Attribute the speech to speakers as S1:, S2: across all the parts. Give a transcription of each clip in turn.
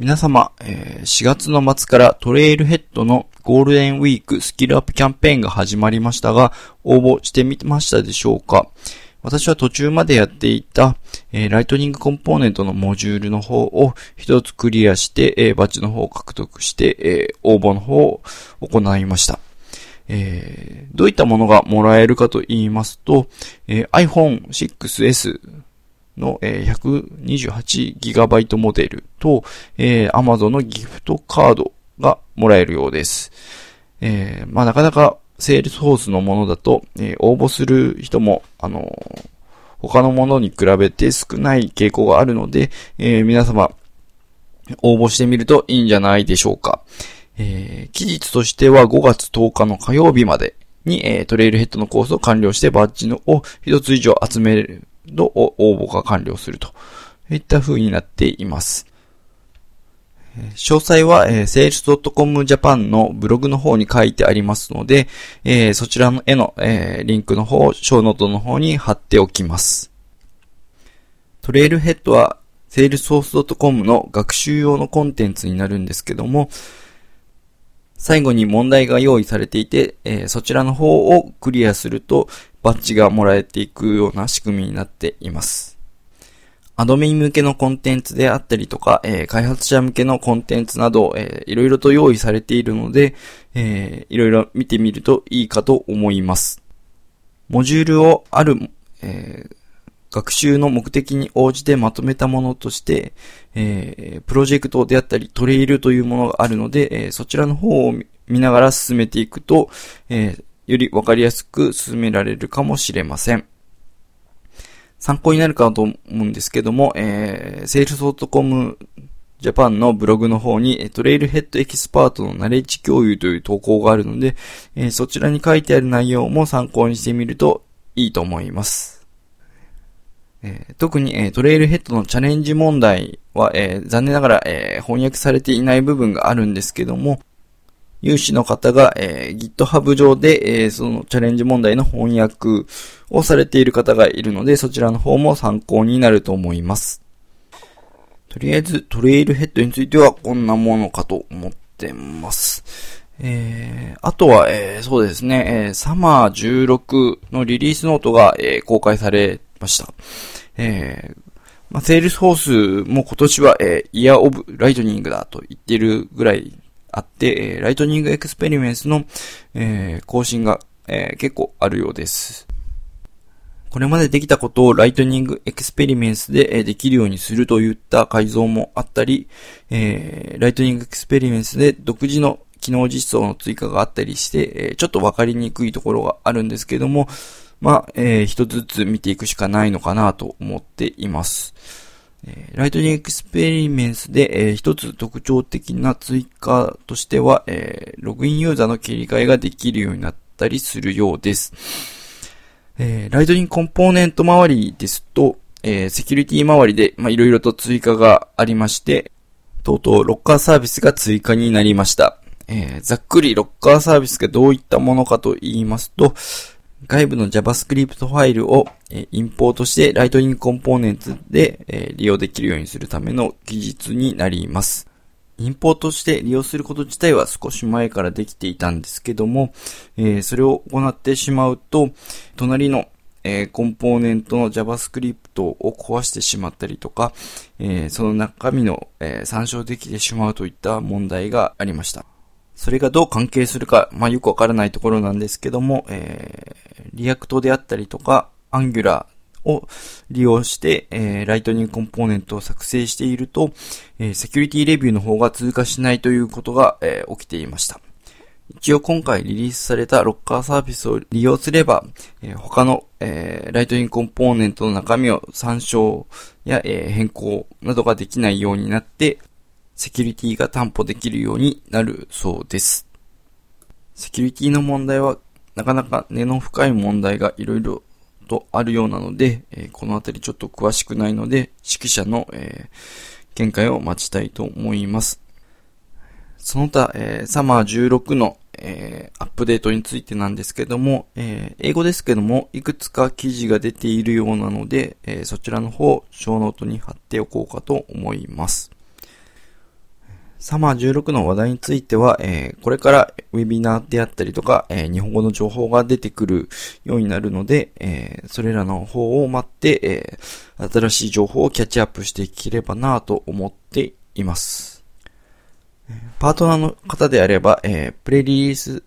S1: 皆様、えー4月の末からトレイルヘッドのゴールデンウィークスキルアップキャンペーンが始まりましたが、応募してみましたでしょうか？私は途中までやっていた、えーライトニングコンポーネントのモジュールの方を一つクリアして、えーバッジの方を獲得して、えー応募の方を行いました。えーどういったものがもらえるかと言いますと、えー iPhone 6S の、え 128GB モデルと、えー Amazon のギフトカードがもらえるようです。えーまあなかなか Salesforce のものだと、えー応募する人も、あのー他のものに比べて少ない傾向があるので、えー皆様、応募してみるといいんじゃないでしょうか。えー期日としては5月10日の火曜日までに、えー Trailhead のコースを完了してバッジのを一つ以上集めるとお応募が完了するといった風になっています。詳細は、えー、sales.com japan のブログの方に書いてありますので、えーそちらの絵の、えーリンクの方をショーノートの方に貼っておきます。トレイルヘッドは salesforce.com の学習用のコンテンツになるんですけども、最後に問題が用意されていて、えーそちらの方をクリアするとバッジがもらえていくような仕組みになっています。アドミン向けのコンテンツであったりとか、えー開発者向けのコンテンツなど、えーいろいろと用意されているので、えーいろいろ見てみるといいかと思います。モジュールをある、えー学習の目的に応じてまとめたものとして、えープロジェクトであったりトレイルというものがあるので、えーそちらの方を見ながら進めていくと、えーよりわかりやすく進められるかもしれません。参考になるかと思うんですけども、えー、sales.com Japan のブログの方に、トレイルヘッドエキスパートのナレッジ共有という投稿があるので、えーそちらに書いてある内容も参考にしてみるといいと思います。えー特に、えートレイルヘッドのチャレンジ問題は、えー残念ながら、え翻訳されていない部分があるんですけども、有志の方が、え GitHub 上で、えそのチャレンジ問題の翻訳をされている方がいるので、そちらの方も参考になると思います。とりあえず、 Trailhead についてはこんなものかと思ってます。えー、あとは、えーそうですね、えー Summer 16のリリースノートが、えー公開されました。えーまあ、 Salesforce も今年は、えー Year of Lightning だと言ってるぐらいあって、えー Lightning Experience の、えー更新が、えー結構あるようです。これまでできたことを Lightning Experience でできるようにするといった改造もあったり、えー Lightning Experience で独自の機能実装の追加があったりして、えちょっとわかりにくいところがあるんですけども、まあ、えー一つずつ見ていくしかないのかなと思っています。えーライトニングエクスペリメンスで、えー一つ特徴的な追加としては、えーログインユーザーの切り替えができるようになったりするようです。えーライトニングコンポーネント周りですと、えーセキュリティ周りで、まあ、いろいろと追加がありまして、とうとうロッカーサービスが追加になりました。えーざっくりロッカーサービスがどういったものかと言いますと、外部の JavaScript ファイルを、えインポートしてライトニングコンポーネンツで、え利用できるようにするための技術になります。インポートして利用すること自体は少し前からできていたんですけども、えーそれを行ってしまうと、隣の、えーコンポーネントの JavaScript を壊してしまったりとか、えーその中身の、え参照できてしまうといった問題がありました。それがどう関係するか、まあ、よくわからないところなんですけども、えー、 React であったりとか、 Angular を利用して、えー、 Lightning コンポーネントを作成していると、えー、セキュリティレビューの方が通過しないということが、えー起きていました。一応今回リリースされたロッカーサービスを利用すれば、えー他の、えーライトニングコンポーネントの中身を参照や、えー変更などができないようになって、セキュリティが担保できるようになるそうです。セキュリティの問題は、なかなか根の深い問題がいろいろとあるようなので、えーこのあたりちょっと詳しくないので、指揮者の、えー見解を待ちたいと思います。その他、えー Summer 16の、えーアップデートについてなんですけども、えー英語ですけども、いくつか記事が出ているようなので、えそちらの方、ショーノートに貼っておこうかと思います。 Summer 16の話題については、えー、これからウェビナーであったりとか、えー、日本語の情報が出てくるようになるので、えー、それらの方を待って、え新しい情報をキャッチアップしていければなと思っています。パートナーの方であれば、えプレリリース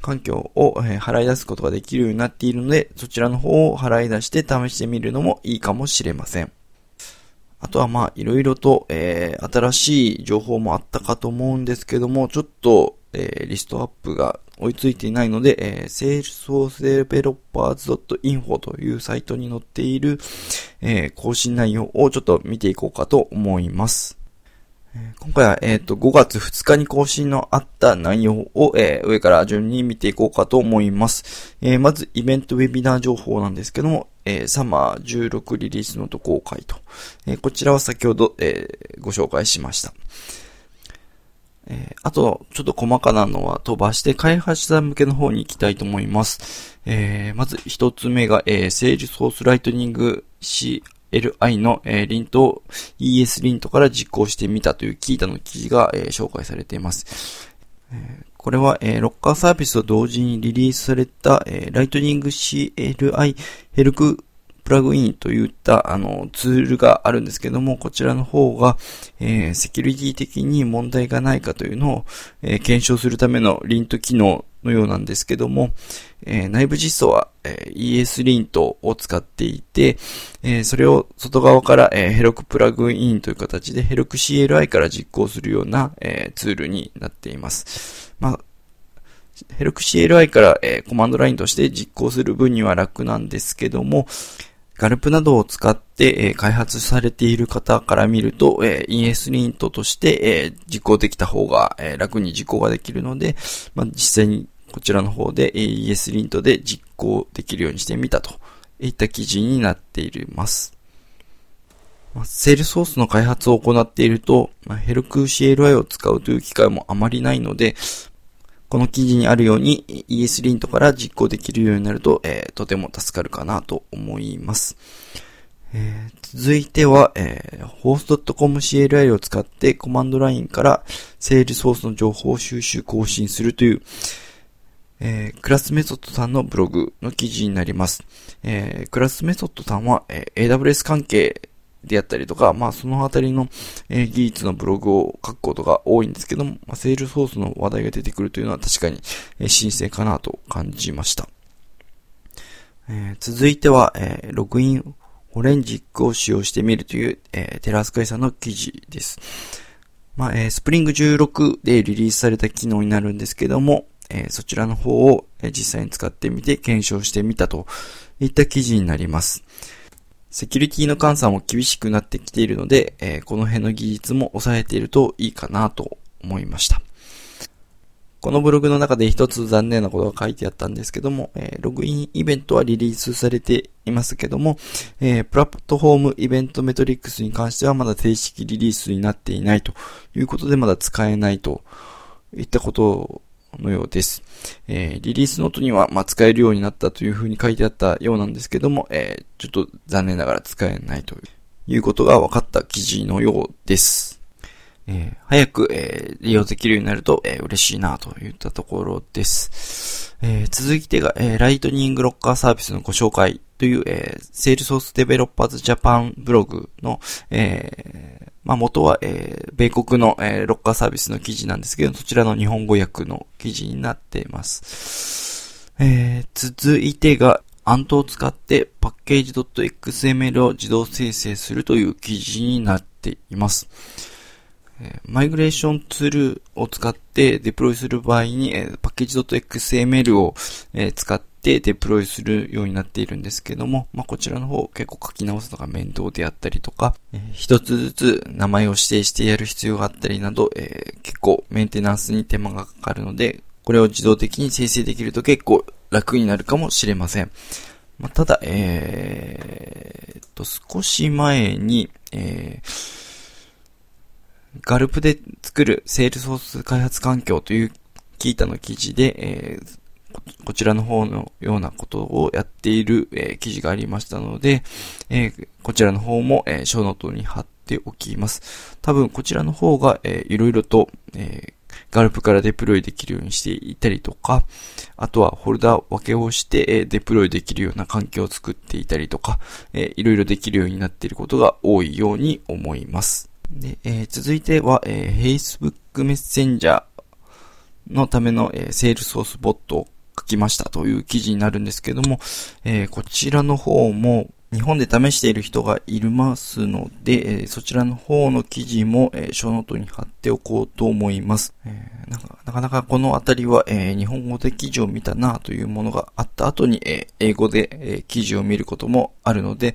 S1: 環境を、え払い出すことができるようになっているので、そちらの方を払い出して試してみるのもいいかもしれません。あとはまあ、いろいろと、えー、新しい情報もあったかと思うんですけども、ちょっと、えー、リストアップが追いついていないので、えー、salesforcedevelopers.info というサイトに載っている、えー、更新内容をちょっと見ていこうかと思います。今回は、えっ、ー、と、5月2日に更新のあった内容を、えー、上から順に見ていこうかと思います。えー、まず、イベントウェビナー情報なんですけども、え Summer 16リリースのと公開と、えこちらは先ほど、えご紹介しました。えあと、ちょっと細かなのは飛ばして開発者向けの方に行きたいと思います。えまず一つ目が、えー、 Salesforce Lightning C LI の、え、リントを ES リントから実行してみたというキータの記事が、えー、紹介されています。え、これは、えー、ロッカーサービスと同時にリリースされた、えー、ライトニング CLI ヘルクプラグインといった、あの、ツールがあるんですけども、こちらの方が、えー、セキュリティ的に問題がないかというのを、え、検証するためのリント機能のようなんですけども、えー、内部実装は、えー、ES リントを使っていて、えー、それを外側から、えー、ヘロクプラグインという形でヘロク CLI から実行するような、えー、ツールになっています。まあヘロク CLI から、えー、コマンドラインとして実行する分には楽なんですけども、ガルプなどを使って、えー、開発されている方から見ると、えー、ES リントとして、えー、実行できた方が、えー、楽に実行ができるので、まあ、実際にこちらの方で AES リントで実行できるようにしてみたといった記事になっています。セールソースの開発を行っていると、ヘルク CLI を使うという機会もあまりないので、この記事にあるように ES リントから実行できるようになると、えー、とても助かるかなと思います。えー、続いては、えー、host.com CLI を使ってコマンドラインからSalesforce の情報を収集更新するという、えー、クラスメソッドさんのブログの記事になります。えー、クラスメソッドさんは、えー、AWS 関係であったりとか、まあそのあたりの、え、技術のブログを書くことが多いんですけども、まあ、 Salesforce の話題が出てくるというのは確かに、えー、新鮮かなと感じました。え、続いては、え、 Login Forensics を使用してみるという、え、テラスカイさんの記事です。まあ、えー、スプリング16でリリースされた機能になるんですけども、えー、そちらの方を、実際に使ってみて検証してみたといった記事になります。セキュリティの監査も厳しくなってきているので、えこの辺の技術も抑えているといいかなと思いました。このブログの中で一つ残念なことが書いてあったんですけども、えー、ログインイベントはリリースされていますけども、えー、プラットフォームイベントメトリックスに関してはまだ正式リリースになっていないということでまだ使えないといったことをのようです。えー、リリースノートには、まあ、使えるようになったというふうに書いてあったようなんですけども、えー、ちょっと残念ながら使えないということが分かった記事のようです。えー、早く、えー、利用できるようになると、えー、嬉しいなといったところです。えー、続いてが、えー、 Lightning Locker Service のご紹介という、えー、 Salesforce Developers Japan Blog の、えー、まあ、元は、えー、米国の、えー、ロッカーサービスの記事なんですけど、そちらの日本語訳の記事になっています。えー、続いてが、アントを使ってパッケージ .xml を自動生成するという記事になっています。マイグレーションツールを使ってデプロイする場合に、パッケージ .xml を、使ってデプロイするようになっているんですけども、まあ、こちらの方結構書き直すのが面倒であったりとか、一つずつ名前を指定してやる必要があったりなど、結構メンテナンスに手間がかかるので、これを自動的に生成できると結構楽になるかもしれません。まあ、ただ、えー、と、少し前に、えーガルプで作るセールソース開発環境というキータの記事で、えー、こちらの方のようなことをやっている、えー、記事がありましたので、えー、こちらの方も、えー、ショーノートに貼っておきます。多分こちらの方が、えー、いろいろと、えー Gulp からデプロイできるようにしていたりとか、あとはフォルダー分けをして、デプロイできるような環境を作っていたりとか、えいろいろできるようになっていることが多いように思います。でえー、続いては、えー、Facebook メッセンジャーのための、えー、セールソースボットを書きましたという記事になるんですけども、えー、こちらの方も日本で試している人がいるますので、えー、そちらの方の記事も、えー、ショーノートに貼っておこうと思います。えー、なかなかなかこのあたりは、えー、日本語で記事を見たなというものがあった後に、え、英語で、え、記事を見ることもあるので、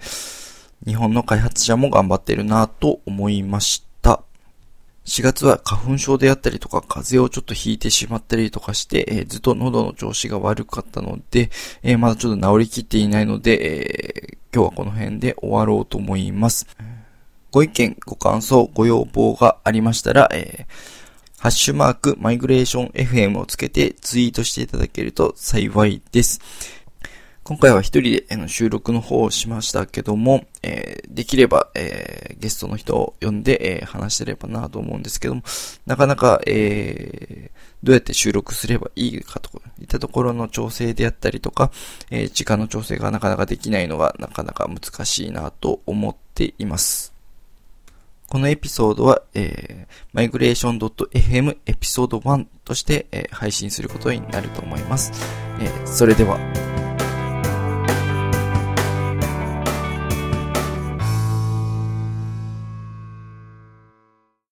S1: 日本の開発者も頑張ってるなと思いました。4月は花粉症であったりとか、風邪をちょっとひいてしまったりとかして、えー、ずっと喉の調子が悪かったので、えー、まだちょっと治りきっていないので、えー、今日はこの辺で終わろうと思います。ご意見、ご感想、ご要望がありましたら、え、ハッシュマークマイグレーション FM をつけてツイートしていただけると幸いです。今回は一人で収録の方をしましたけども、えー、できれば、えー、ゲストの人を呼んで、えー、話してればなと思うんですけども、なかなか、えーどうやって収録すればいいかといったところの調整であったりとか、え時間の調整がなかなかできないのがなかなか難しいなと思っています。このエピソードは、えー、migration.fm エピソード1として、えー、配信することになると思います。えー、それでは、